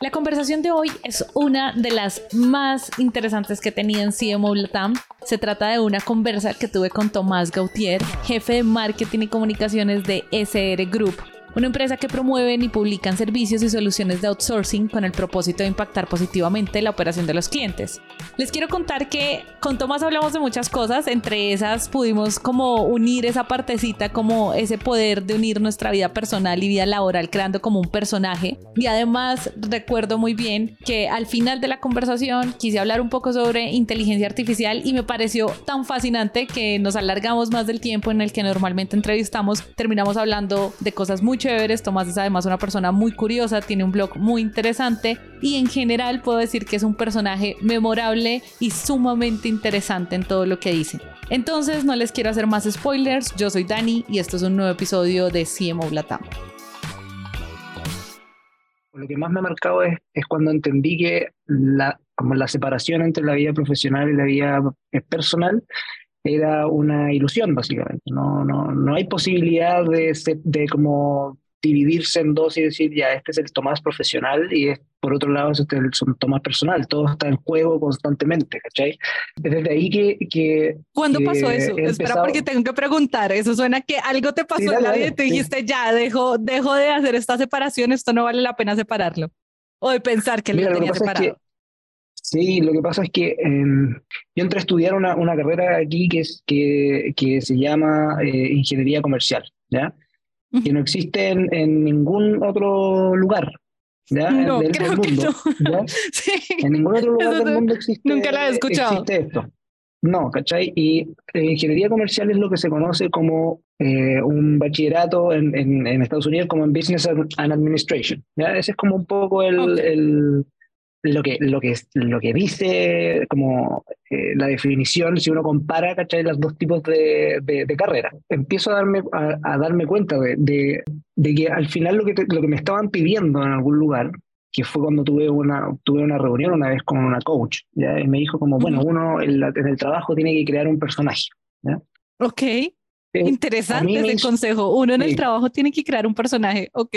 La conversación de hoy es una de las más interesantes que tenía en CMO Latam. Se trata de una conversa que tuve con Tomás Gautier, jefe de marketing y comunicaciones de SR Group, una empresa que promueven y publican servicios y soluciones de outsourcing con el propósito de impactar positivamente la operación de los clientes. Les quiero contar que con Tomás hablamos de muchas cosas, entre esas pudimos como unir esa partecita, como ese poder de unir nuestra vida personal y vida laboral creando como un personaje. Y además recuerdo muy bien que al final de la conversación quise hablar un poco sobre inteligencia artificial y me pareció tan fascinante que nos alargamos más del tiempo en el que normalmente entrevistamos, terminamos hablando de cosas muy chéveres. Tomás es además una persona muy curiosa, tiene un blog muy interesante y en general puedo decir que es un personaje memorable y sumamente interesante en todo lo que dice. Entonces no les quiero hacer más spoilers, yo soy Dani y esto es un nuevo episodio de CMO Latam. Lo que más me ha marcado es, es cuando entendí que la, como la separación entre la vida profesional y la vida personal era una ilusión, básicamente. No, no, no hay posibilidad de, de como dividirse en dos y decir, ya, este es el Tomás profesional y por otro lado este es el Tomás personal. Todo está en juego constantemente, ¿cachai? Desde ahí que... que ¿Cuándo pasó eso? Espera, porque tengo que preguntar. Eso suena que algo te pasó en la vida y te dijiste, ya, dejo, dejo de hacer esta separación, esto no vale la pena separarlo. O de pensar que lo tenía separado. Sí, lo que pasa es que em, yo entré a estudiar una, una carrera aquí que, es, que, que se llama eh, Ingeniería Comercial, ¿ya? Que no existe en, ningún otro lugar, ¿ya? No, del, creo mundo, no. Sí. En ningún otro lugar del mundo existe, nunca la he escuchado. existe esto. No, ¿cachai? Y eh, ingeniería comercial es lo que se conoce como eh, un bachillerato en, en, en, Estados Unidos como en Business and Administration. ¿ya? Ese es como un poco el, el lo que, lo que, lo que dice como eh, la definición, si uno compara ¿cachai? los dos tipos de, de, carrera, empiezo a darme, a, darme cuenta de, de, que al final lo que, lo que me estaban pidiendo en algún lugar, que fue cuando tuve una, tuve una reunión una vez con una coach, ¿ya? y me dijo como, bueno, uno en, el trabajo tiene que crear un personaje. ¿ya? Ok, eh, interesante ese consejo. Uno en el trabajo tiene que crear un personaje, ok.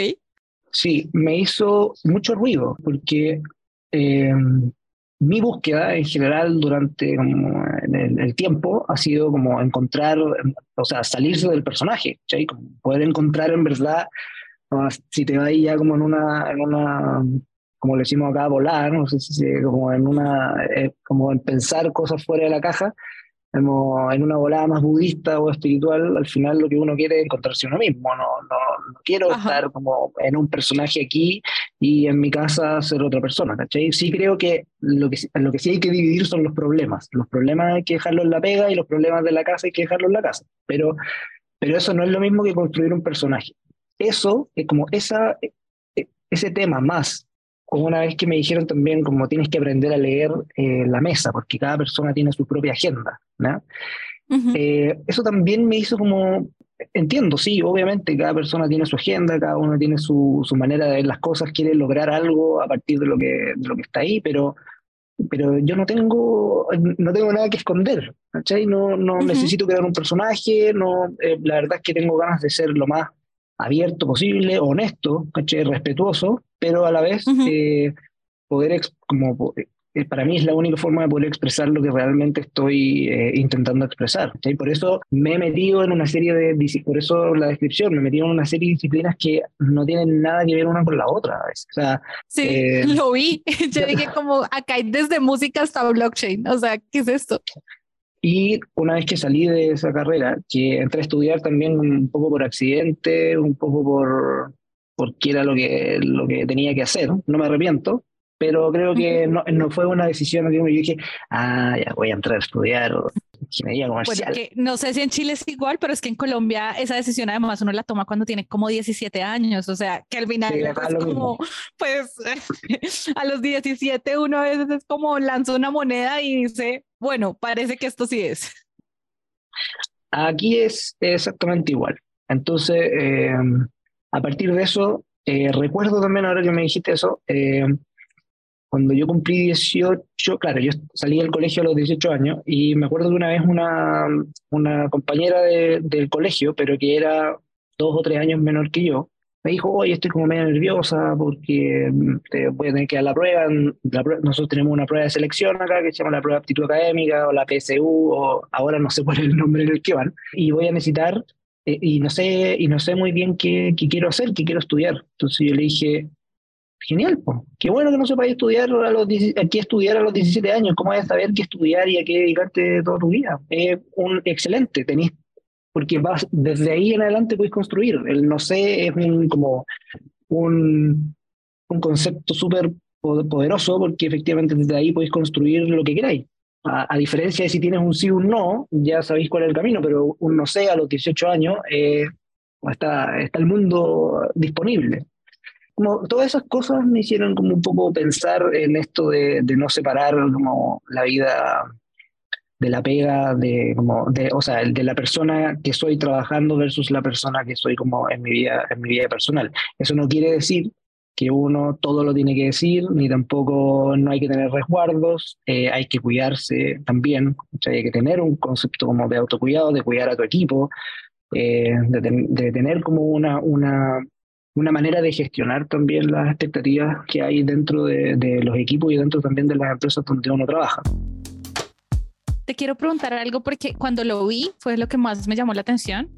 Sí, me hizo mucho ruido, porque eh, mi búsqueda en general durante el, tiempo ha sido como encontrar, o sea, salirse del personaje, poder encontrar en verdad, si te vas ya como en una, en una, como le decimos acá, volar, no sé si como en una, eh, como en pensar cosas fuera de la caja, en una volada más budista o espiritual, al final lo que uno quiere es encontrarse uno mismo. No, no, no quiero estar como en un personaje aquí y en mi casa ser otra persona, ¿cachai? Sí creo que lo que, lo que sí hay que dividir son los problemas. Los problemas hay que dejarlos en la pega y los problemas de la casa hay que dejarlos en la casa. Pero, pero eso no es lo mismo que construir un personaje. Eso es como esa, e, ese tema más como una vez que me dijeron también como tienes que aprender a leer eh, la mesa, porque cada persona tiene su propia agenda. ¿no? Eh, eso también me hizo como, entiendo, sí, obviamente cada persona tiene su agenda, cada uno tiene su, su manera de ver las cosas, quiere lograr algo a partir de lo que, de lo que está ahí, pero, pero yo no tengo, no tengo nada que esconder, ¿cachai? No, no necesito crear un personaje, no, eh, la verdad es que tengo ganas de ser lo más abierto posible, honesto, respetuoso, pero a la vez eh, poder, como eh, para mí es la única forma de poder expresar lo que realmente estoy eh, intentando expresar. y Por eso me he metido en una serie de, por eso la descripción, me he metido en una serie de disciplinas que no tienen nada que ver una con la otra. O sea, sí, lo vi. Yo dije como acá hay desde música hasta blockchain. O sea, ¿qué es esto? Y una vez que salí de esa carrera, que entré a estudiar también un poco por accidente, un poco por porque era lo que, lo que tenía que hacer, no me arrepiento, pero creo que no, no fue una decisión que yo dije, ah, ya voy a entrar a estudiar ingeniería comercial. que no sé si en Chile es igual, pero es que en Colombia esa decisión además uno la toma cuando tiene como 17 años, o sea, que al final es como, pues a los 17 uno a veces es como lanza una moneda y dice, bueno, parece que esto sí es. Aquí es exactamente igual. Entonces, eh, a partir de eso, eh, recuerdo también, ahora que me dijiste eso, eh, cuando yo cumplí 18, claro, yo salí del colegio a los 18 años y me acuerdo de una vez una, una compañera del colegio, pero que era dos o tres años menor que yo, me dijo, oye, estoy como medio nerviosa porque mm, te voy a tener que dar la prueba. Nosotros tenemos una prueba de selección acá que se llama la prueba de aptitud académica o la PSU, o ahora no sé cuál es el nombre en el que van. Y voy a necesitar, eh, y, no sé, y no sé muy bien qué, qué, quiero hacer, qué quiero estudiar. Entonces yo le dije, genial, qué bueno que no sepáis estudiar a los, qué estudiar a los 17 años, cómo vas a saber qué estudiar y a qué dedicarte toda tu vida. Es un excelente, tenéis porque vas, desde ahí en adelante puedes construir. El no sé es un, como un, un concepto súper poderoso porque efectivamente desde ahí podéis construir lo que queráis. A, diferencia de si tienes un sí o un no, ya sabéis cuál es el camino, pero un no sé a los 18 años eh, está, está el mundo disponible. Como todas esas cosas me hicieron como un poco pensar en esto de, de no separar como la vida de la pega, de, como, de, o sea, de la persona que estoy trabajando versus la persona que soy como en mi vida, en mi vida personal. Eso no quiere decir que uno todo lo tiene que decir, ni tampoco no hay que tener resguardos, eh, hay que cuidarse también, hay que tener un concepto como de autocuidado, de cuidar a tu equipo, eh, de, tener como una, una, una manera de gestionar también las expectativas que hay dentro de, de los equipos y dentro también de las empresas donde uno trabaja. Te quiero preguntar algo porque cuando lo vi fue lo que más me llamó la atención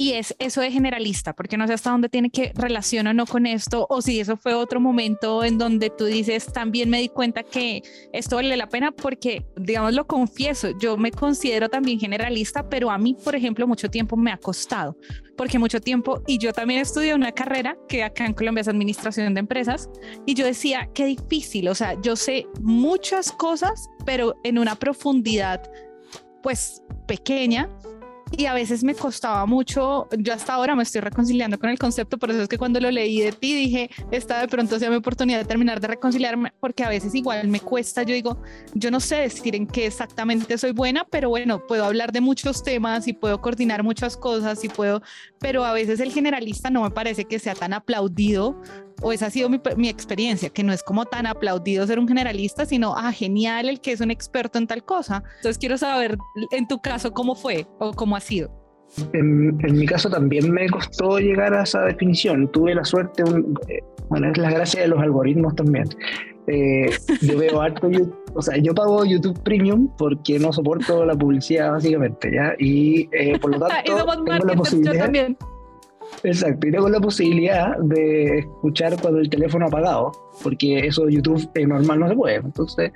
y es eso de generalista, porque no sé hasta dónde tiene que relación o no con esto, o si eso fue otro momento en donde tú dices, también me di cuenta que esto vale la pena porque, digamos, lo confieso, yo me considero también generalista, pero a mí, por ejemplo, mucho tiempo me ha costado, porque mucho tiempo, y yo también estudié una carrera que acá en Colombia es administración de empresas, y yo decía, qué difícil, o sea, yo sé muchas cosas, pero en una profundidad pues pequeña y a veces me costaba mucho, yo hasta ahora me estoy reconciliando con el concepto, por eso es que cuando lo leí de ti dije, esta de pronto sea mi oportunidad de terminar de reconciliarme, porque a veces igual me cuesta, yo digo, yo no sé decir en qué exactamente soy buena, pero bueno, puedo hablar de muchos temas y puedo coordinar muchas cosas y puedo, pero a veces el generalista no me parece que sea tan aplaudido o esa ha sido mi, mi, experiencia, que no es como tan aplaudido ser un generalista, sino, ah, genial el que es un experto en tal cosa. Entonces quiero saber en tu caso cómo fue o cómo ha sido. En, en mi caso también me costó llegar a esa definición. Tuve la suerte, un, eh, bueno, es la gracia de los algoritmos también. Eh, yo veo harto YouTube, o sea, yo pago YouTube Premium porque no soporto la publicidad básicamente, ¿ya? Y eh, por lo tanto, tengo la posibilidad... También Exacto, y tengo la posibilidad de escuchar cuando el teléfono apagado, porque eso YouTube es normal no se puede. Entonces,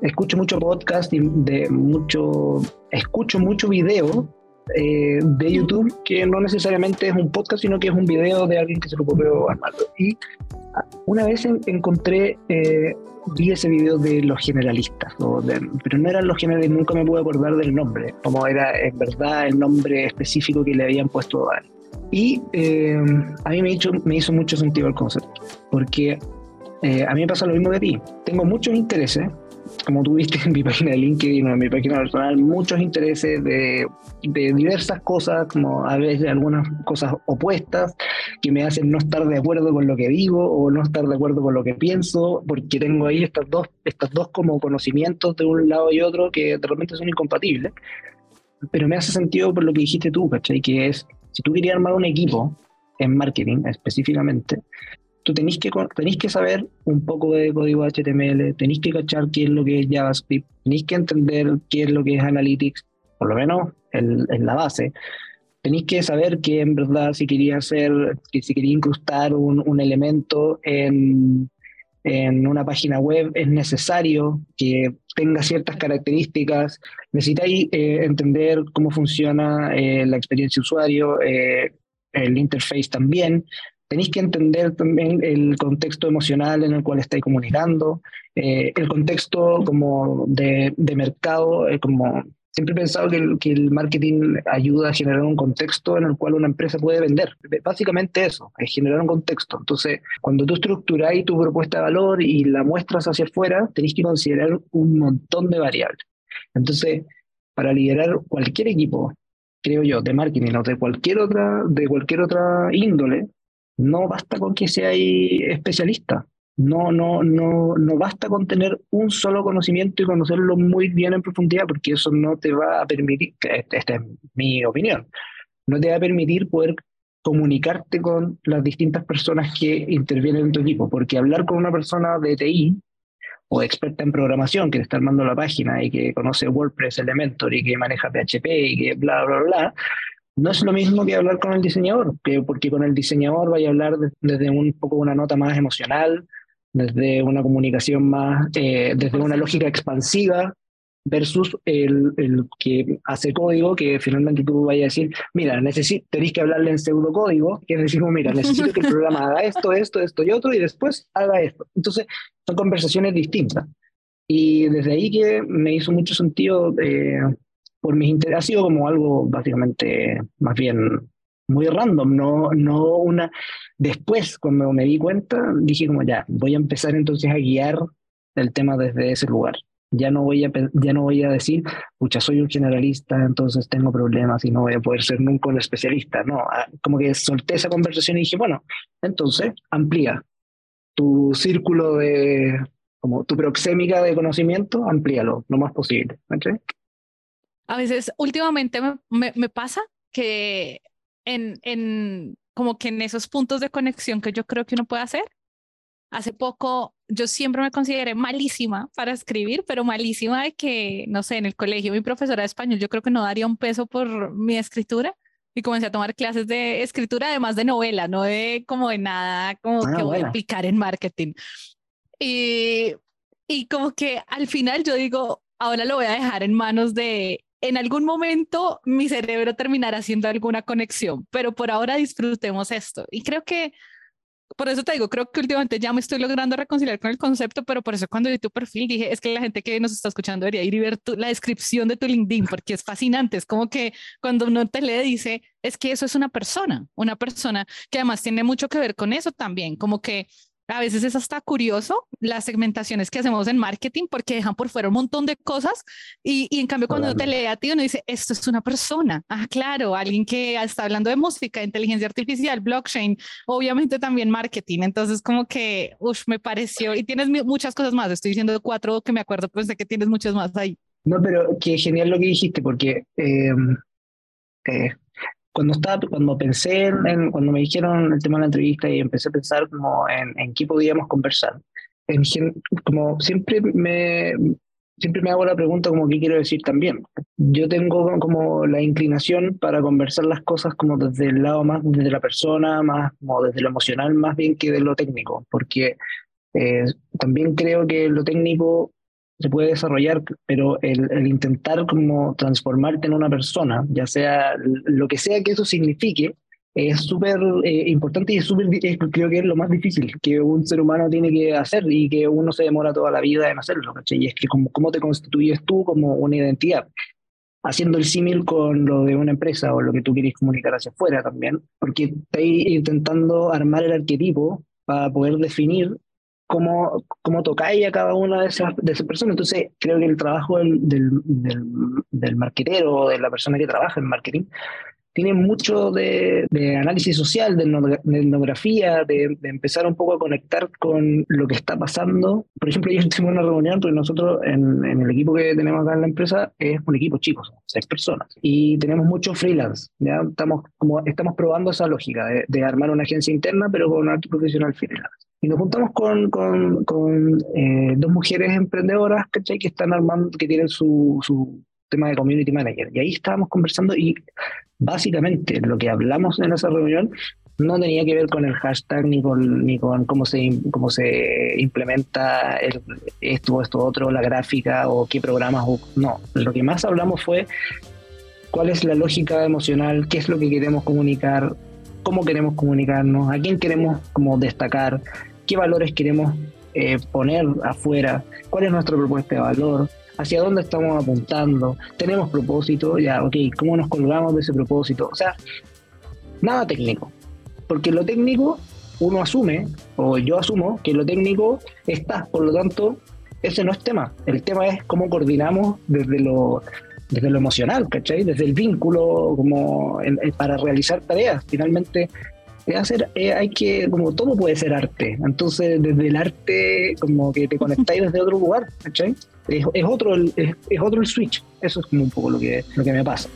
escucho mucho podcast y de mucho, escucho mucho video eh, de YouTube que no necesariamente es un podcast, sino que es un video de alguien que se lo ocurrió armarlo. Y ah, una vez encontré, eh, vi ese video de los generalistas, pero no eran los generalistas, nunca me pude acordar del nombre, como era en verdad el nombre específico que le habían puesto a él. Y eh, a mí me hizo, me hizo mucho sentido el concepto, porque eh, a mí me pasa lo mismo que a ti. Tengo muchos intereses, como tú viste en mi página de LinkedIn o en mi página personal, muchos intereses de, de, diversas cosas, como a veces algunas cosas opuestas, que me hacen no estar de acuerdo con lo que digo o no estar de acuerdo con lo que pienso, porque tengo ahí estas dos, estas dos como conocimientos de un lado y otro que de repente son incompatibles. Pero me hace sentido por lo que dijiste tú, ¿cachai? Que es si tú querías armar un equipo en marketing específicamente, tú tenés que, tenés que saber un poco de código HTML, tenés que cachar qué es lo que es JavaScript, tenés que entender qué es lo que es Analytics, por lo menos en, la base. Tenéis que saber que en verdad si quería hacer, que si quería incrustar un, un elemento en, en una página web es necesario que tenga ciertas características, necesitáis eh, entender cómo funciona eh, la experiencia de usuario, eh, el interface también, tenéis que entender también el contexto emocional en el cual estáis comunicando, el contexto como de, de mercado, como siempre he pensado que el, marketing ayuda a generar un contexto en el cual una empresa puede vender. Básicamente eso, es generar un contexto. Entonces, cuando tú estructuráis tu propuesta de valor y la muestras hacia afuera, tenéis que considerar un montón de variables. Entonces, para liderar cualquier equipo, creo yo, de marketing o de cualquier otra, de cualquier otra índole, no basta con que seáis especialista. No, no, no, no basta con tener un solo conocimiento y conocerlo muy bien en profundidad, porque eso no te va a permitir, esta es mi opinión, no te va a permitir poder comunicarte con las distintas personas que intervienen en tu equipo, porque hablar con una persona de TI o experta en programación que te está armando la página y que conoce WordPress, Elementor y que maneja PHP y que bla, bla, bla, no es lo mismo que hablar con el diseñador, que porque con el diseñador vaya a hablar desde un poco una nota más emocional, desde una comunicación más, eh, desde una lógica expansiva, versus el, el, que hace código, que finalmente tú vayas a decir, mira, necesito, tenéis que hablarle en pseudocódigo, que decimos, mira, necesito que el programa haga esto, esto, esto y otro, y después haga esto. Entonces, son conversaciones distintas. Y desde ahí que me hizo mucho sentido, eh, por mis intereses, ha sido como algo básicamente más bien muy random, no, no una... Después, cuando me di cuenta, dije como ya, voy a empezar entonces a guiar el tema desde ese lugar ya no voy a, ya no voy a decir, pucha, soy un generalista, entonces tengo problemas y no voy a poder ser nunca un especialista. No, ah, como que solté esa conversación y dije, bueno, entonces amplía tu círculo de, como tu proxémica de conocimiento, amplíalo lo más posible. A veces, últimamente me, me, pasa que en, en, como que en esos puntos de conexión que yo creo que uno puede hacer, Hace poco yo siempre me consideré malísima para escribir, pero malísima de que, no sé, en el colegio mi profesora de español yo creo que no daría un peso por mi escritura y comencé a tomar clases de escritura además de novela, no de como de nada como ah, que voy a aplicar en marketing. Y, y como que al final yo digo, ahora lo voy a dejar en manos de en algún momento mi cerebro terminará haciendo alguna conexión, pero por ahora disfrutemos esto. Y creo que por eso te digo, creo que últimamente ya me estoy logrando reconciliar con el concepto, pero por eso cuando vi tu perfil dije, es que la gente que nos está escuchando debería ir y ver la descripción de tu LinkedIn, porque es fascinante. Es como que cuando uno te lee, dice, es que eso es una persona, una persona que además tiene mucho que ver con eso también, como que a veces es hasta curioso las segmentaciones que hacemos en marketing porque dejan por fuera un montón de cosas y, y en cambio cuando te lee a ti uno dice, esto es una persona. Ah, claro, alguien que está hablando de música, inteligencia artificial, blockchain, obviamente también marketing. Entonces como que, uff, me pareció, y tienes muchas cosas más, estoy diciendo cuatro que me acuerdo, pues de que tienes muchas más ahí. No, pero qué genial lo que dijiste porque... Eh, eh, cuando estaba, cuando pensé en, cuando me dijeron el tema de la entrevista y empecé a pensar como en, en qué podíamos conversar, en, como siempre me, siempre me hago la pregunta como qué quiero decir también. Yo tengo como la inclinación para conversar las cosas como desde el lado más desde la persona, más como desde lo emocional más bien que de lo técnico, porque eh, también creo que lo técnico se puede desarrollar, pero el, el, intentar como transformarte en una persona, ya sea lo que sea que eso signifique, es súper eh, importante y es súper, creo que es lo más difícil que un ser humano tiene que hacer y que uno se demora toda la vida en hacerlo, Y es que cómo, cómo te constituyes tú como una identidad. Haciendo el símil con lo de una empresa o lo que tú quieres comunicar hacia afuera también, porque estás intentando armar el arquetipo para poder definir cómo, cómo tocáis a cada una de esas, de esas personas. Entonces, creo que el trabajo del, del, del, del marketero o de la persona que trabaja en marketing tiene mucho de, de análisis social, de, etnografía, de, de, empezar un poco a conectar con lo que está pasando. Por ejemplo, ayer tuvimos una reunión, porque nosotros en, en, el equipo que tenemos acá en la empresa es un equipo chico, seis personas, y tenemos muchos freelance. ¿ya? Estamos, como, estamos probando esa lógica de, de armar una agencia interna, pero con un profesional freelance. Y nos juntamos con, con, con eh, dos mujeres emprendedoras, ¿cachai? Que están armando, que tienen su, su tema de community manager. Y ahí estábamos conversando y básicamente lo que hablamos en esa reunión no tenía que ver con el hashtag ni con, ni con cómo, se, cómo se implementa el, esto, esto, otro, la gráfica o qué programas. no, lo que más hablamos fue cuál es la lógica emocional, qué es lo que queremos comunicar, cómo queremos comunicarnos, a quién queremos como destacar, qué valores queremos eh, poner afuera, cuál es nuestra propuesta de valor, hacia dónde estamos apuntando, tenemos propósito, ya, ok, ¿cómo nos colgamos de ese propósito? O sea, nada técnico, porque lo técnico uno asume, o yo asumo, que lo técnico está, por lo tanto, ese no es tema, el tema es cómo coordinamos desde lo, desde lo emocional, ¿cachai? Desde el vínculo, como para realizar tareas. Finalmente, hacer, eh, hay que, como todo puede ser arte. Entonces, desde el arte, como que te conectáis desde otro lugar, ¿cachai? es, es otro, el, es, es, otro el switch. Eso es como un poco lo que, lo que me pasa.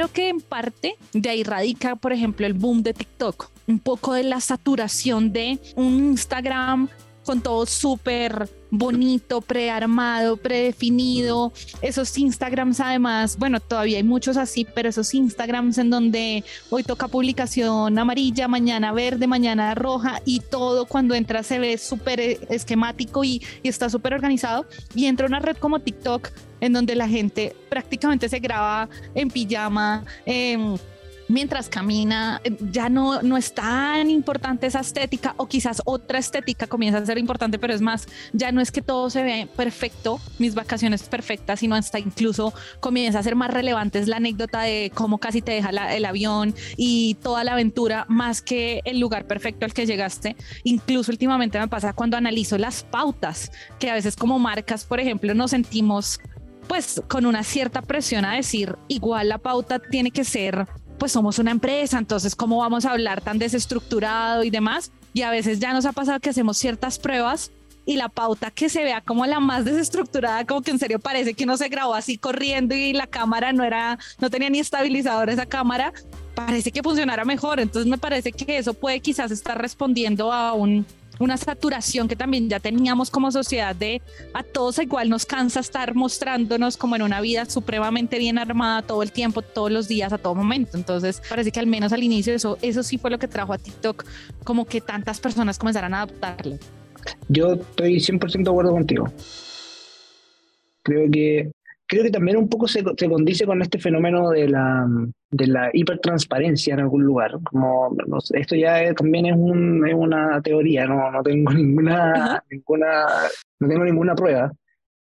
creo que en parte de ahí radica, por ejemplo, el boom de TikTok, un poco de la saturación de un Instagram con todo súper bonito, prearmado, predefinido. Esos Instagrams además, bueno, todavía hay muchos así, pero esos Instagrams en donde hoy toca publicación amarilla, mañana verde, mañana roja y todo cuando entra se ve súper esquemático y, está súper organizado. Y entra una red como TikTok en donde la gente prácticamente se graba en pijama. Eh, mientras camina, eh, ya no, no es tan importante esa estética o quizás otra estética comienza a ser importante, pero es más, ya no es que todo se ve perfecto, mis vacaciones perfectas, sino hasta incluso comienza a ser más relevante la anécdota de cómo casi te deja el avión y toda la aventura más que el lugar perfecto al que llegaste. Incluso últimamente me pasa cuando analizo las pautas, que a veces como marcas, por ejemplo, nos sentimos pues con una cierta presión a decir, igual la pauta tiene que ser pues somos una empresa, entonces cómo vamos a hablar tan desestructurado y demás. Y a veces ya nos ha pasado que hacemos ciertas pruebas y la pauta que se vea como la más desestructurada, como que en serio parece que uno se grabó así corriendo y la cámara no era, no tenía ni estabilizador esa cámara, parece que funcionara mejor. Entonces me parece que eso puede quizás estar respondiendo a un una saturación que también ya teníamos como sociedad de a todos igual nos cansa estar mostrándonos como en una vida supremamente bien armada todo el tiempo, todos los días, a todo momento. Entonces parece que al menos al inicio eso, eso sí fue lo que trajo a TikTok, como que tantas personas comenzaran a adaptarlo. Yo estoy 100% de acuerdo contigo. Creo que creo que también un poco se, se condice con este fenómeno de la, de la hipertransparencia en algún lugar. Como esto ya también es, un, es, una teoría, no, no tengo ninguna, ninguna, no tengo ninguna prueba.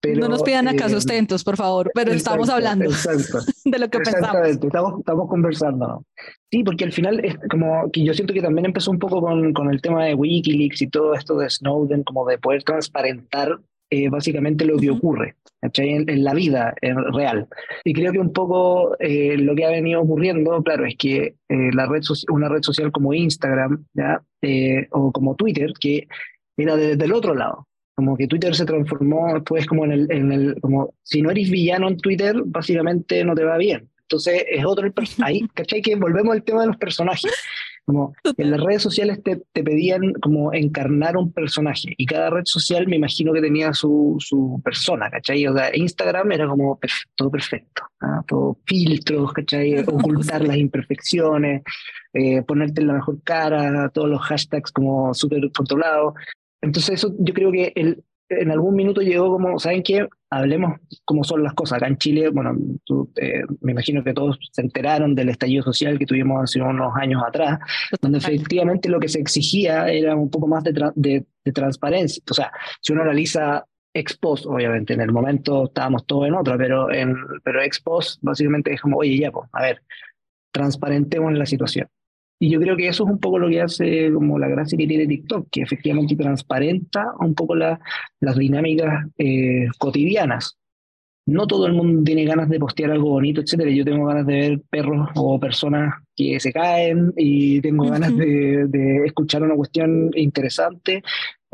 Pero, no nos pidan acá eh, sustentos, por favor, pero estamos hablando de lo que pensamos. Estamos, estamos conversando. Sí, porque al final es como que yo siento que también empezó un poco con, con el tema de Wikileaks y todo esto de Snowden, como de poder transparentar eh, básicamente lo que ocurre en, en, la vida real. Y creo que un poco eh, lo que ha venido ocurriendo, claro, es que eh, la red una red social como Instagram ¿ya? o como Twitter, que era desde el otro lado. Como que Twitter se transformó después como en el, en el, como si no eres villano en Twitter, básicamente no te va bien. Entonces es otro, ahí, ¿cachai? Que volvemos al tema de los personajes. Como en las redes sociales te, te, pedían como encarnar un personaje y cada red social me imagino que tenía su, su persona, ¿cachai? O sea, Instagram era como todo perfecto, ¿ah? todo filtros, ¿cachai? Ocultar las imperfecciones, eh, ponerte en la mejor cara, todos los hashtags como súper controlados. Entonces eso yo creo que el, en algún minuto llegó como, ¿saben qué? Hablemos cómo son las cosas. Acá en Chile, bueno, eh, me imagino que todos se enteraron del estallido social que tuvimos hace unos años atrás, donde efectivamente lo que se exigía era un poco más de, de, transparencia. O sea, si uno analiza ex post, obviamente, en el momento estábamos todos en otra, pero, en, pero ex post básicamente es como, oye, ya, pues, a ver, transparentemos la situación. Y yo creo que eso es un poco lo que hace como la gracia que tiene TikTok, que efectivamente transparenta un poco la, las dinámicas eh, cotidianas. No todo el mundo tiene ganas de postear algo bonito, etcétera. Yo tengo ganas de ver perros o personas que se caen y tengo ganas de, de escuchar una cuestión interesante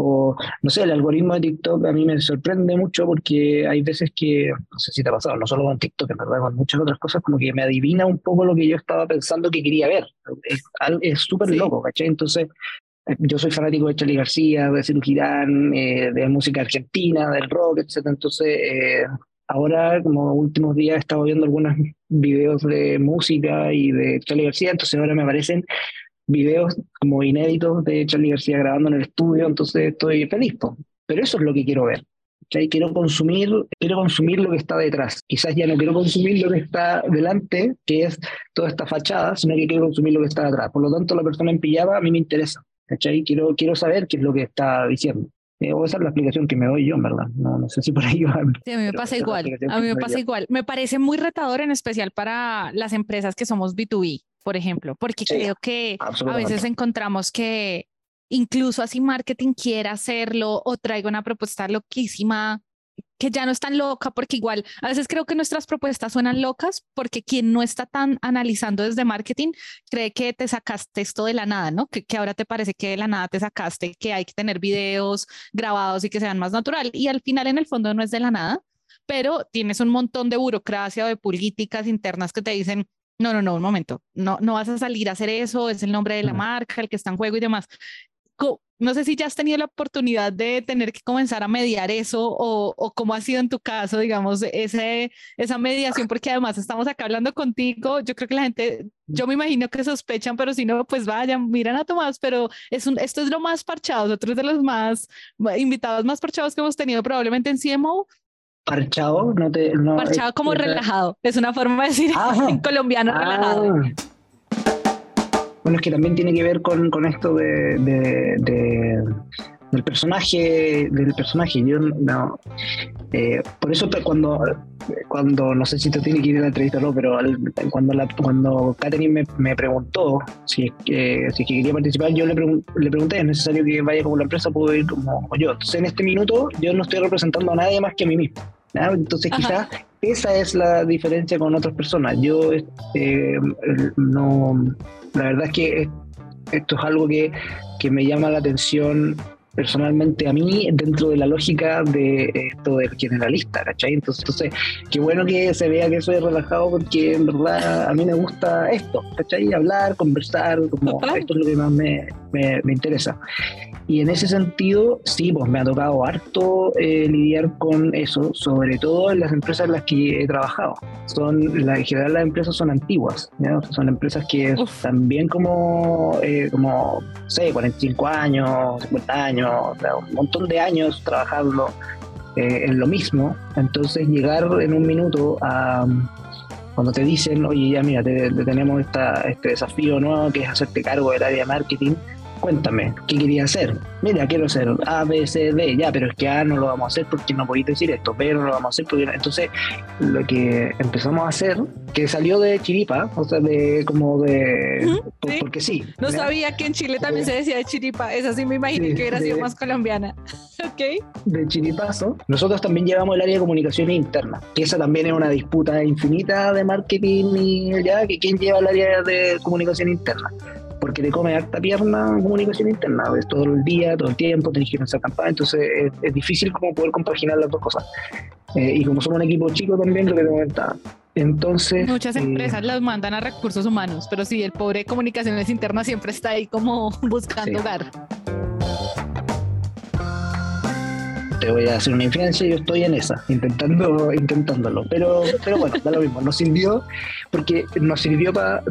o, no sé, el algoritmo de TikTok a mí me sorprende mucho porque hay veces que, no sé si te ha pasado, no solo con TikTok, en verdad, con muchas otras cosas, como que me adivina un poco lo que yo estaba pensando que quería ver. Es súper loco, ¿cachai? Entonces, eh, yo soy fanático de Charlie García, de Cirujirán, eh, de música argentina, del rock, etc. Entonces, eh, ahora, como últimos días, he estado viendo algunos videos de música y de Charlie García, entonces ahora me aparecen videos como inéditos de Charlie García grabando en el estudio, entonces estoy feliz. Pero eso es lo que quiero ver. Quiero consumir, quiero consumir lo que está detrás. Quizás ya no quiero consumir lo que está delante, que es toda esta fachada, sino que quiero consumir lo que está detrás. Por lo tanto, la persona en a mí me interesa. Quiero, quiero saber qué es lo que está diciendo. Eh, o esa es la explicación que me doy yo, verdad. No, no sé si por ahí va. Sí, a mí me pasa igual. A mí me pasa igual. Me parece muy retador, en especial para las empresas que somos B2B por ejemplo, porque creo que a veces encontramos que incluso así marketing quiere hacerlo o traiga una propuesta loquísima que ya no es tan loca, porque igual a veces creo que nuestras propuestas suenan locas porque quien no está tan analizando desde marketing cree que te sacaste esto de la nada, ¿no? Que, que ahora te parece que de la nada te sacaste, que hay que tener videos grabados y que sean más natural. Y al final en el fondo no es de la nada, pero tienes un montón de burocracia o de políticas internas que te dicen, no, no, no, un momento, no, no vas a salir a hacer eso, es el nombre de la marca, el que está en juego y demás. No sé si ya has tenido la oportunidad de tener que comenzar a mediar eso o, o cómo ha sido en tu caso, digamos, ese, esa mediación, porque además estamos acá hablando contigo, yo creo que la gente, yo me imagino que sospechan, pero si no, pues vayan, miran a Tomás, pero es un, esto es lo más parchado, otros de los más invitados más parchados que hemos tenido probablemente en CMO Parchado, no te. Parchado como relajado. Es una forma de decir ah. en colombiano relajado. Bueno, es que también tiene que ver con, con esto de, de, del personaje, del personaje. Yo no. Eh, por eso cuando, cuando, no sé si te tiene que ir a la entrevista o no, pero cuando, la, cuando Katherine me, me preguntó si es, que, si quería participar, yo le, le pregunté, ¿es necesario que vaya como la empresa? ¿Puedo ir como yo? Entonces en este minuto yo no estoy representando a nadie más que a mí mismo. Entonces quizás esa es la diferencia con otras personas. Yo eh, no, la verdad es que esto es algo que, que me llama la atención personalmente a mí dentro de la lógica de esto del generalista, ¿cachai? Entonces, entonces, qué bueno que se vea que soy relajado porque en verdad a mí me gusta esto, ¿cachai? Hablar, conversar, como esto es lo que más me, me, me interesa. Y en ese sentido, sí, pues me ha tocado harto eh, lidiar con eso, sobre todo en las empresas en las que he trabajado. Son, la, en general las empresas son antiguas, son empresas que también como, eh, como, sé, 45 años, 50 años, un montón de años trabajando eh, en lo mismo. Entonces llegar en un minuto a cuando te dicen, oye, ya mira, tenemos esta, este desafío nuevo que es hacerte cargo del área de marketing, cuéntame, ¿qué quería hacer? Mira, quiero hacer A, B, C, D, ya, pero es que A no lo vamos a hacer porque no podéis decir esto, B no lo vamos a hacer porque... Entonces, lo que empezamos a hacer, que salió de chiripa, o sea, de como de... Porque sí. No sabía que en Chile también se decía de chiripa, esa sí me imaginé que hubiera sido más colombiana. ok. De chiripazo. Nosotros también llevamos el área de comunicación interna, que esa también es una disputa infinita de marketing y ya, que quién lleva el área de comunicación interna porque te come harta pierna comunicación interna, ves todo el día, todo el tiempo, tenés que pensar campaña, entonces es, difícil como poder compaginar las dos cosas. Eh, y como somos un equipo chico también, lo que te comentaba. Entonces. Muchas eh, empresas las mandan a recursos humanos, pero sí, el pobre comunicaciones internas siempre está ahí como buscando hogar. Te voy a hacer una infidencia, yo estoy en esa, intentando, intentándolo. Pero, pero bueno, da lo mismo, nos sirvió, porque nos sirvió para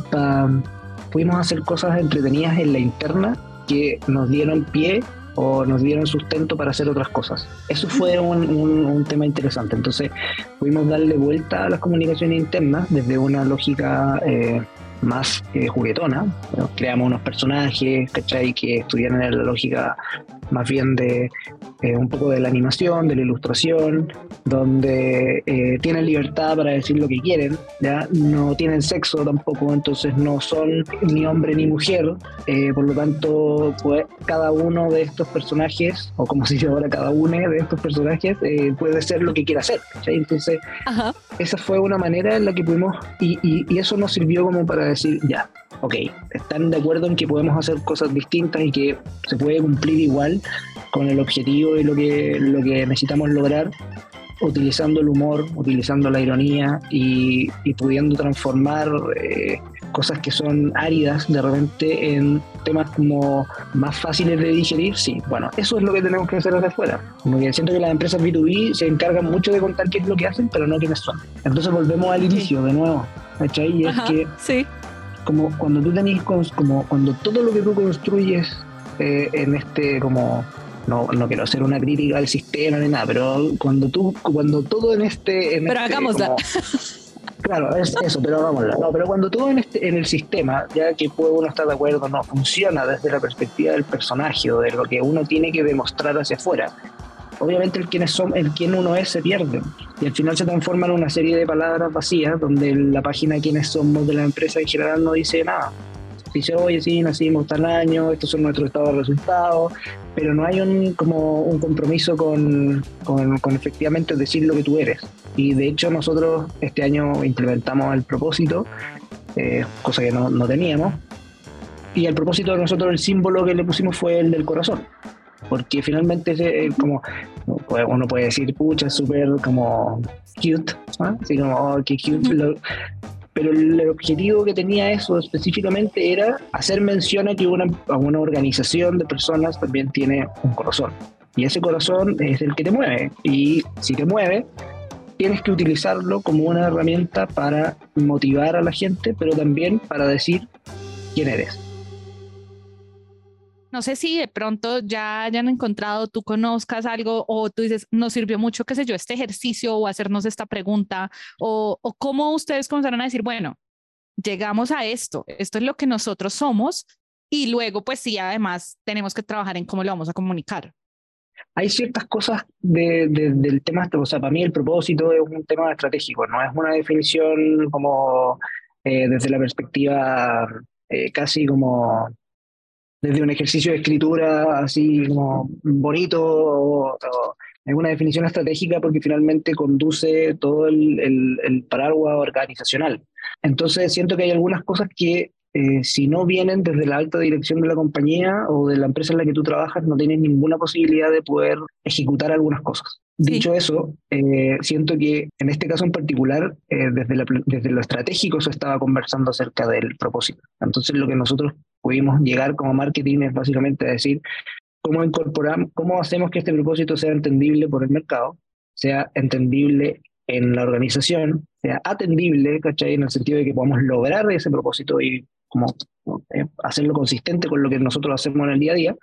pudimos hacer cosas entretenidas en la interna que nos dieron pie o nos dieron sustento para hacer otras cosas. Eso fue un, tema interesante. Entonces pudimos darle vuelta a las comunicaciones internas desde una lógica eh, más eh, juguetona. Creamos unos personajes, ¿cachai? Que estudiaran en la lógica más bien de eh, un poco de la animación, de la ilustración, donde eh, tienen libertad para decir lo que quieren, ¿ya? No tienen sexo tampoco, entonces no son ni hombre ni mujer, por lo tanto, pues, cada uno de estos personajes, o como se dice ahora, cada uno de estos personajes puede ser lo que quiera hacer, ¿cachai? Entonces, esa fue una manera en la que pudimos, y, y eso nos sirvió como para decir, ya, ok, están de acuerdo en que podemos hacer cosas distintas y que se puede cumplir igual con el objetivo y lo que, lo que necesitamos lograr, utilizando el humor, utilizando la ironía y, pudiendo transformar eh, cosas que son áridas de repente en temas como más fáciles de digerir, sí, bueno, eso es lo que tenemos que hacer desde afuera. Como que siento que las empresas B2B se encargan mucho de contar qué es lo que hacen, pero no quiénes son. Entonces volvemos al inicio de nuevo, ¿cachai? Y es que sí como cuando tú tenés, como cuando todo lo que tú construyes eh, en este, como, no, no quiero hacer una crítica al sistema ni nada, pero cuando tú, cuando todo en este... En pero este, hagámosla. claro, es eso, pero hagámosla. No, pero cuando todo en, este, en el sistema, ya que puede uno estar de acuerdo, no funciona desde la perspectiva del personaje o de lo que uno tiene que demostrar hacia afuera, obviamente el quién, son, el quién uno es se pierde y al final se transforma en una serie de palabras vacías donde la página quiénes somos de la empresa en general no dice nada. Dice, oye, sí, nacimos tal año, estos son nuestros estados de resultados, pero no hay un, como un compromiso con, con, efectivamente decir lo que tú eres. Y de hecho nosotros este año implementamos el propósito, eh, cosa que no, no teníamos, y el propósito de nosotros, el símbolo que le pusimos fue el del corazón. Porque finalmente es eh, como uno puede decir pucha súper como cute así como oh, qué cute pero el objetivo que tenía eso específicamente era hacer mención a que una, organización de personas también tiene un corazón. Y ese corazón es el que te mueve. Y si te mueve, tienes que utilizarlo como una herramienta para motivar a la gente, pero también para decir quién eres. No sé si de pronto ya hayan encontrado, tú conozcas algo o tú dices, nos sirvió mucho, qué sé yo, este ejercicio o hacernos esta pregunta o, cómo ustedes comenzaron a decir, bueno, llegamos a esto, esto es lo que nosotros somos y luego pues sí, además tenemos que trabajar en cómo lo vamos a comunicar. Hay ciertas cosas de, del tema, o sea, para mí el propósito es un tema estratégico, no es una definición como eh, desde la perspectiva eh, casi como desde un ejercicio de escritura así como bonito o, es una definición estratégica porque finalmente conduce todo el, el, paraguas organizacional. Entonces siento que hay algunas cosas que eh, si no vienen desde la alta dirección de la compañía o de la empresa en la que tú trabajas, no tienes ninguna posibilidad de poder ejecutar algunas cosas. Dicho eso, eh, siento que en este caso en particular, eh, desde, desde lo estratégico se estaba conversando acerca del propósito. Entonces lo que nosotros pudimos llegar como marketing es básicamente decir cómo incorporamos, cómo hacemos que este propósito sea entendible por el mercado, sea entendible en la organización, sea atendible, ¿cachai? En el sentido de que podamos lograr ese propósito y como eh, hacerlo consistente con lo que nosotros hacemos en el día a día.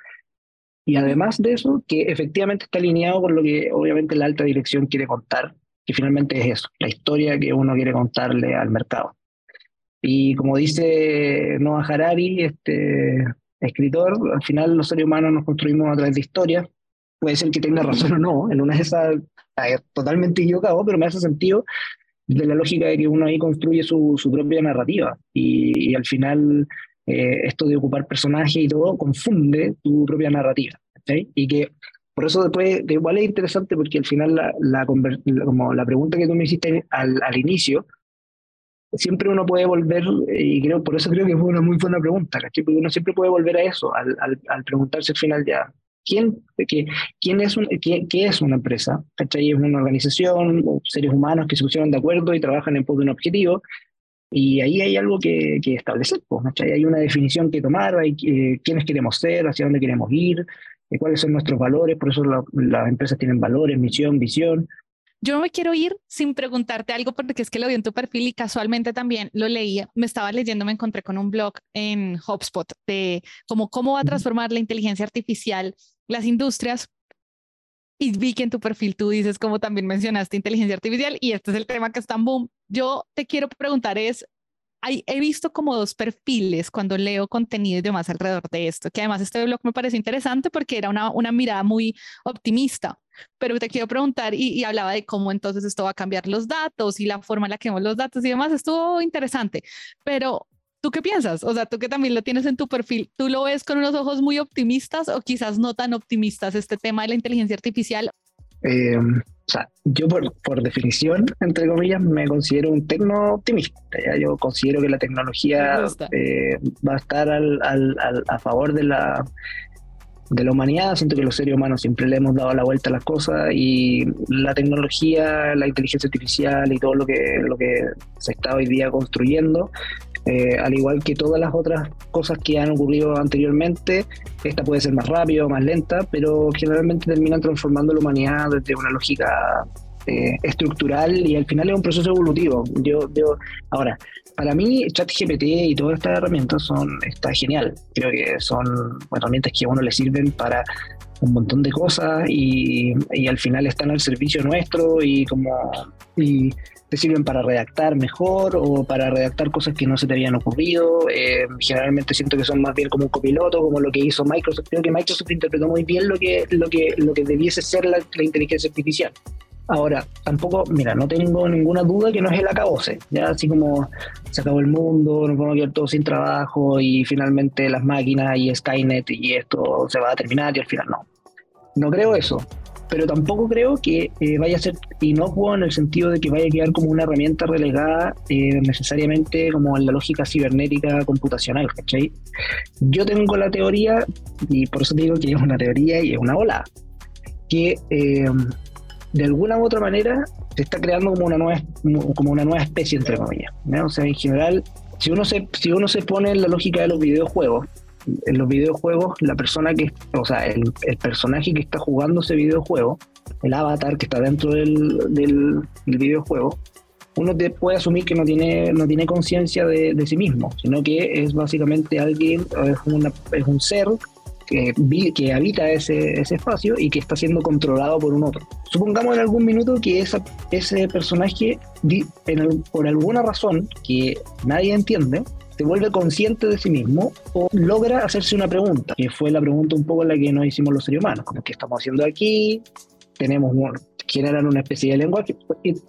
Y además de eso, que efectivamente está alineado con lo que obviamente la alta dirección quiere contar, que finalmente es eso, la historia que uno quiere contarle al mercado. Y como dice Noah Harari, este escritor, al final los seres humanos nos construimos a través de historias. Puede ser que tenga razón o no, en una de esas totalmente equivocado, pero me hace sentido de la lógica de que uno ahí construye su, su propia narrativa y, al final eh, esto de ocupar personajes y todo confunde tu propia narrativa. Y que por eso después, igual es interesante porque al final la, la, como la pregunta que tú me hiciste al, al inicio, siempre uno puede volver, y creo por eso creo que fue una muy buena pregunta, Porque uno siempre puede volver a eso, al, preguntarse al final ya, ¿quién, qué, quién es un, qué, qué, es una empresa? ¿Cachai? Es una organización, seres humanos que se pusieron de acuerdo y trabajan en pos de un objetivo, y ahí hay algo que, que establecer, ¿cachai? Hay una definición que tomar, hay eh, quiénes queremos ser, hacia dónde queremos ir, eh, cuáles son nuestros valores, por eso las empresas tienen valores, misión, visión, yo no me quiero ir sin preguntarte algo porque es que lo vi en tu perfil y casualmente también lo leía. Me estaba leyendo, me encontré con un blog en HubSpot de cómo, cómo va a transformar la inteligencia artificial las industrias. Y vi que en tu perfil tú dices, como también mencionaste, inteligencia artificial y este es el tema que está en boom. Yo te quiero preguntar es, he visto como dos perfiles cuando leo contenido y demás alrededor de esto, que además este blog me parece interesante porque era una, una mirada muy optimista, pero te quiero preguntar y, hablaba de cómo entonces esto va a cambiar los datos y la forma en la que vemos los datos y demás, estuvo interesante, pero ¿tú qué piensas? O sea, tú que también lo tienes en tu perfil, ¿tú lo ves con unos ojos muy optimistas o quizás no tan optimistas este tema de la inteligencia artificial? Eh, o sea, yo por, por, definición, entre comillas, me considero un tecno optimista. Yo considero que la tecnología eh, va a estar al, al, a favor de la, de la humanidad. Siento que los seres humanos siempre le hemos dado la vuelta a las cosas y la tecnología, la inteligencia artificial y todo lo que, lo que se está hoy día construyendo eh, al igual que todas las otras cosas que han ocurrido anteriormente, esta puede ser más rápida o más lenta, pero generalmente terminan transformando la humanidad desde una lógica eh, estructural y al final es un proceso evolutivo. Yo, yo, ahora, para mí ChatGPT y todas estas herramientas son está genial. Creo que son herramientas que a uno le sirven para un montón de cosas y, al final están al servicio nuestro y como y te sirven para redactar mejor o para redactar cosas que no se te habían ocurrido. Eh, generalmente siento que son más bien como un copiloto, como lo que hizo Microsoft. Creo que Microsoft interpretó muy bien lo que, lo que, lo que debiese ser la, inteligencia artificial. Ahora, tampoco, mira, no tengo ninguna duda que no es el acabose, ya así como se acabó el mundo, nos vamos a quedar todos sin trabajo y finalmente las máquinas y Skynet y esto se va a terminar y al final no. No creo eso, pero tampoco creo que eh, vaya a ser inocuo en el sentido de que vaya a quedar como una herramienta relegada eh, necesariamente como en la lógica cibernética computacional, ¿cachai? Yo tengo la teoría, y por eso digo que es una teoría y es una ola, que eh, de alguna u otra manera se está creando como una nueva, como una nueva especie, entre comillas. O sea, en general, si uno, se, si uno se pone en la lógica de los videojuegos, en los videojuegos, la persona que, o sea, el, personaje que está jugando ese videojuego, el avatar que está dentro del, del, videojuego, uno puede asumir que no tiene, no tiene conciencia de, de, sí mismo, sino que es básicamente alguien, es, una, es un ser que, que habita ese, ese, espacio y que está siendo controlado por un otro. Supongamos en algún minuto que esa, ese personaje, por alguna razón que nadie entiende, se vuelve consciente de sí mismo o logra hacerse una pregunta, que fue la pregunta un poco la que nos hicimos los seres humanos, como qué estamos haciendo aquí, tenemos generan una especie de lenguaje,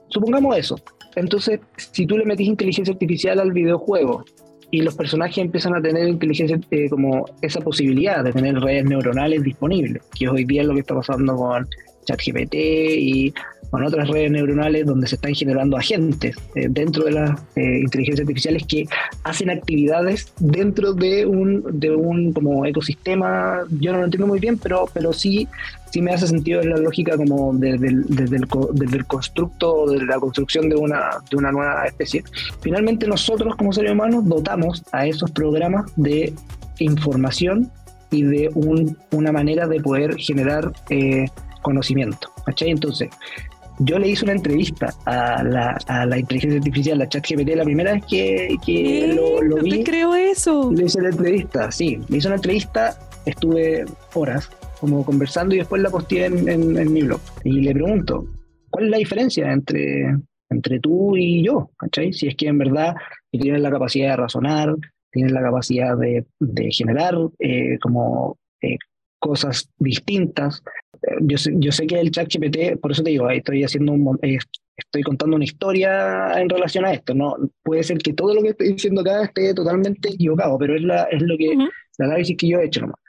supongamos eso. Entonces, si tú le metes inteligencia artificial al videojuego y los personajes empiezan a tener inteligencia eh, como esa posibilidad de tener redes neuronales disponibles, que hoy día es lo que está pasando con ChatGPT y con otras redes neuronales donde se están generando agentes eh, dentro de las eh, inteligencias artificiales que hacen actividades dentro de un, de un como ecosistema, yo no lo entiendo muy bien, pero, pero sí, sí me hace sentido la lógica como desde el, desde el, desde el constructo, de la construcción de una, de una nueva especie. Finalmente nosotros como seres humanos dotamos a esos programas de información y de un, una manera de poder generar eh, conocimiento. ¿cachai? Entonces, yo le hice una entrevista a la, a la inteligencia artificial, la ChatGPT, la primera vez que, que lo, lo, vi. No te creo eso. Le hice la entrevista, sí. Le hice una entrevista, estuve horas como conversando y después la posteé en, en, mi blog. Y le pregunto, ¿cuál es la diferencia entre, entre tú y yo? ¿Cachai? Si es que en verdad tienes la capacidad de razonar, tienes la capacidad de, de generar eh, como eh, cosas distintas, yo sé, yo sé que el chat GPT, por eso te digo, estoy haciendo un, eh, estoy contando una historia en relación a esto. No puede ser que todo lo que estoy diciendo acá esté totalmente equivocado, pero es, la, es lo que la análisis que yo he hecho nomás.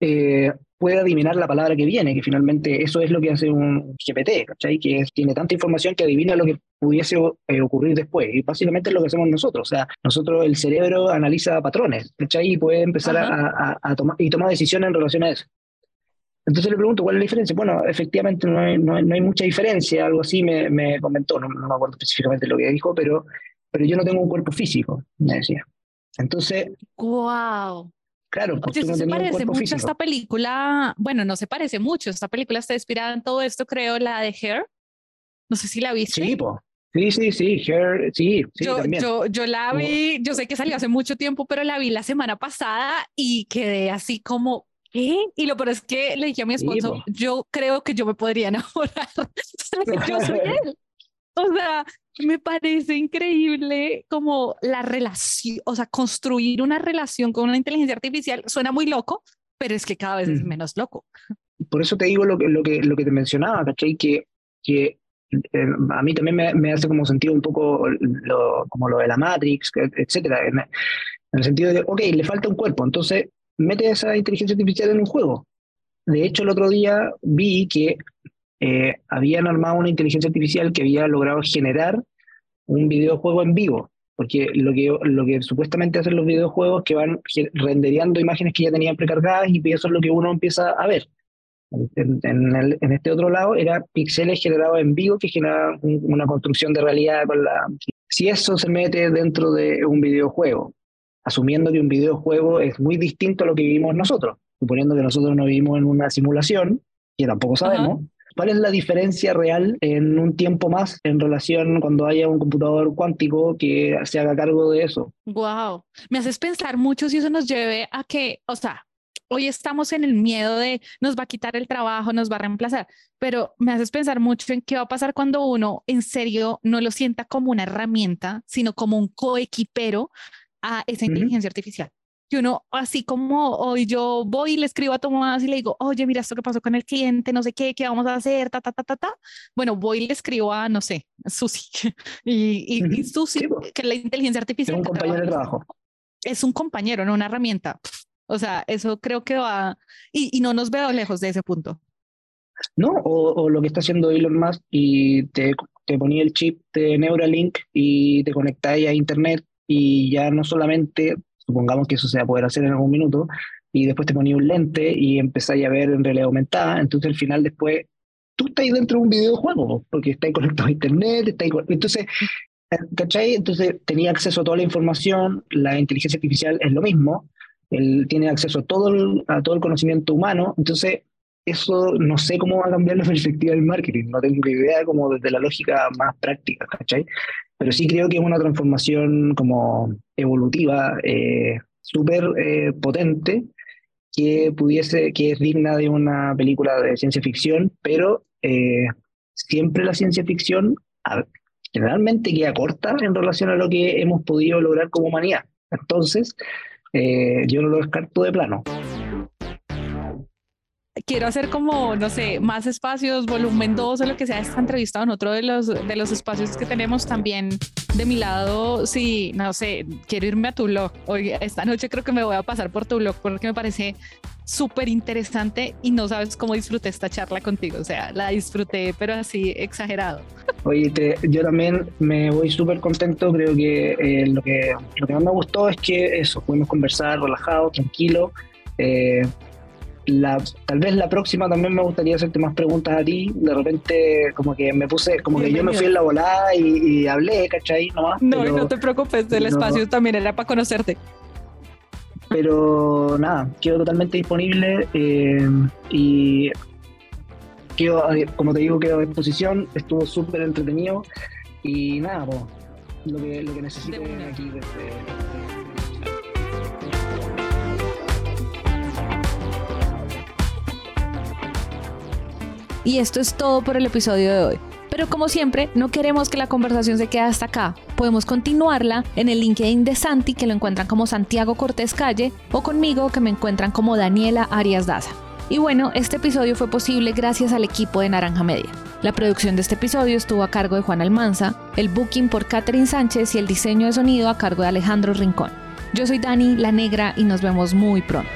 Eh, puede adivinar la palabra que viene, que finalmente eso es lo que hace un GPT, ¿cachai? Que tiene tanta información que adivina lo que pudiese eh, ocurrir después. Y básicamente es lo que hacemos nosotros. O sea, nosotros, el cerebro analiza patrones, ¿cachai? Y puede empezar a, a, tomar y toma decisiones en relación a eso. Entonces le pregunto, ¿cuál es la diferencia? Bueno, efectivamente no hay, no hay, mucha diferencia, algo así me, me comentó, no, me acuerdo específicamente lo que dijo, pero, pero yo no tengo un cuerpo físico, me decía. Entonces... ¡Wow! Claro, porque no se parece mucho a esta película, bueno, no se parece mucho, esta película está inspirada en todo esto, creo, la de Hair. No sé si la viste. Sí, Sí, sí, sí, Hair, sí, sí yo, Yo, yo la vi, yo sé que salió hace mucho tiempo, pero la vi la semana pasada y quedé así como, ¿Qué? Y lo peor es que le dije a mi esposo, yo creo que yo me podría enamorar. yo soy él. O sea, me parece increíble como la relación, o sea, construir una relación con una inteligencia artificial suena muy loco, pero es que cada vez es menos loco. Por eso te digo lo que, lo que, lo que te mencionaba, ¿cachai? Que, que eh, a mí también me, me, hace como sentido un poco lo, como lo de la Matrix, etcétera, en, en el sentido de, ok, le falta un cuerpo, entonces mete esa inteligencia artificial en un juego. De hecho, el otro día vi que eh, habían armado una inteligencia artificial que había logrado generar un videojuego en vivo, porque lo que, lo que supuestamente hacen los videojuegos que van rendereando imágenes que ya tenían precargadas y eso es lo que uno empieza a ver. En, en, este otro lado era píxeles generados en vivo que generan una construcción de realidad con la... Si eso se mete dentro de un videojuego asumiendo que un videojuego es muy distinto a lo que vivimos nosotros, suponiendo que nosotros no vivimos en una simulación, que tampoco sabemos. ¿Cuál es la diferencia real en un tiempo más en relación cuando haya un computador cuántico que se haga cargo de eso? Wow, me haces pensar mucho si eso nos lleve a que, o sea, hoy estamos en el miedo de nos va a quitar el trabajo, nos va a reemplazar, pero me haces pensar mucho en qué va a pasar cuando uno en serio no lo sienta como una herramienta, sino como un coequipero a esa inteligencia artificial. Que uno, así como hoy yo voy y le escribo a Tomás y le digo, oye, mira esto que pasó con el cliente, no sé qué, qué vamos a hacer, ta, ta, ta, ta, ta. Bueno, voy y le escribo a, no sé, Susi. y, y, Susi, que es la inteligencia artificial. Es un compañero de trabajo. Es un compañero, no una herramienta. O sea, eso creo que va, y, y no nos veo lejos de ese punto. No, o, o, lo que está haciendo Elon Musk y te, te ponía el chip de Neuralink y te conectáis a Internet y ya no solamente, supongamos que eso se va a poder hacer en algún minuto, y después te ponía un lente y empezáis a ver en realidad aumentada, entonces al final después tú estás dentro de un videojuego, porque estás conectado a internet, estás entonces, ¿cachai? Entonces tenía acceso a toda la información, la inteligencia artificial es lo mismo, él tiene acceso a todo el, a todo el conocimiento humano, entonces eso no sé cómo va a cambiar la perspectiva del marketing, no tengo idea como desde la lógica más práctica, ¿cachai? Pero sí creo que es una transformación como evolutiva, eh, súper eh, potente, que pudiese, que es digna de una película de ciencia ficción, pero eh, siempre la ciencia ficción generalmente queda corta en relación a lo que hemos podido lograr como humanidad. Entonces, yo no lo descarto de plano quiero hacer como, no sé, más espacios, volumen 2 o lo que sea, esta entrevista en otro de los, de los espacios que tenemos también de mi lado, si, no sé, quiero irme a tu blog. Hoy, esta noche creo que me voy a pasar por tu blog porque me parece súper interesante y no sabes cómo disfruté esta charla contigo. O sea, la disfruté, pero así exagerado. Oye, yo también me voy súper contento. Creo que, eh, lo que lo que más me gustó es que eso, pudimos conversar relajado, tranquilo. Eh, la, tal vez la próxima también me gustaría hacerte más preguntas a ti. De repente, como que me puse, como que yo me fui en la volada y, hablé, ¿cachai? no, no te preocupes, el espacio también era para conocerte. Pero nada, quedo totalmente disponible eh, y quedo, como te digo, quedo a disposición. Estuvo súper entretenido y nada, lo que, lo que necesite aquí desde Y esto es todo por el episodio de hoy. Pero como siempre, no queremos que la conversación se quede hasta acá. Podemos continuarla en el LinkedIn de Santi, que lo encuentran como Santiago Cortés Calle, o conmigo, que me encuentran como Daniela Arias Daza. Y bueno, este episodio fue posible gracias al equipo de Naranja Media. La producción de este episodio estuvo a cargo de Juan Almanza, el booking por Catherine Sánchez y el diseño de sonido a cargo de Alejandro Rincón. Yo soy Dani, la negra, y nos vemos muy pronto.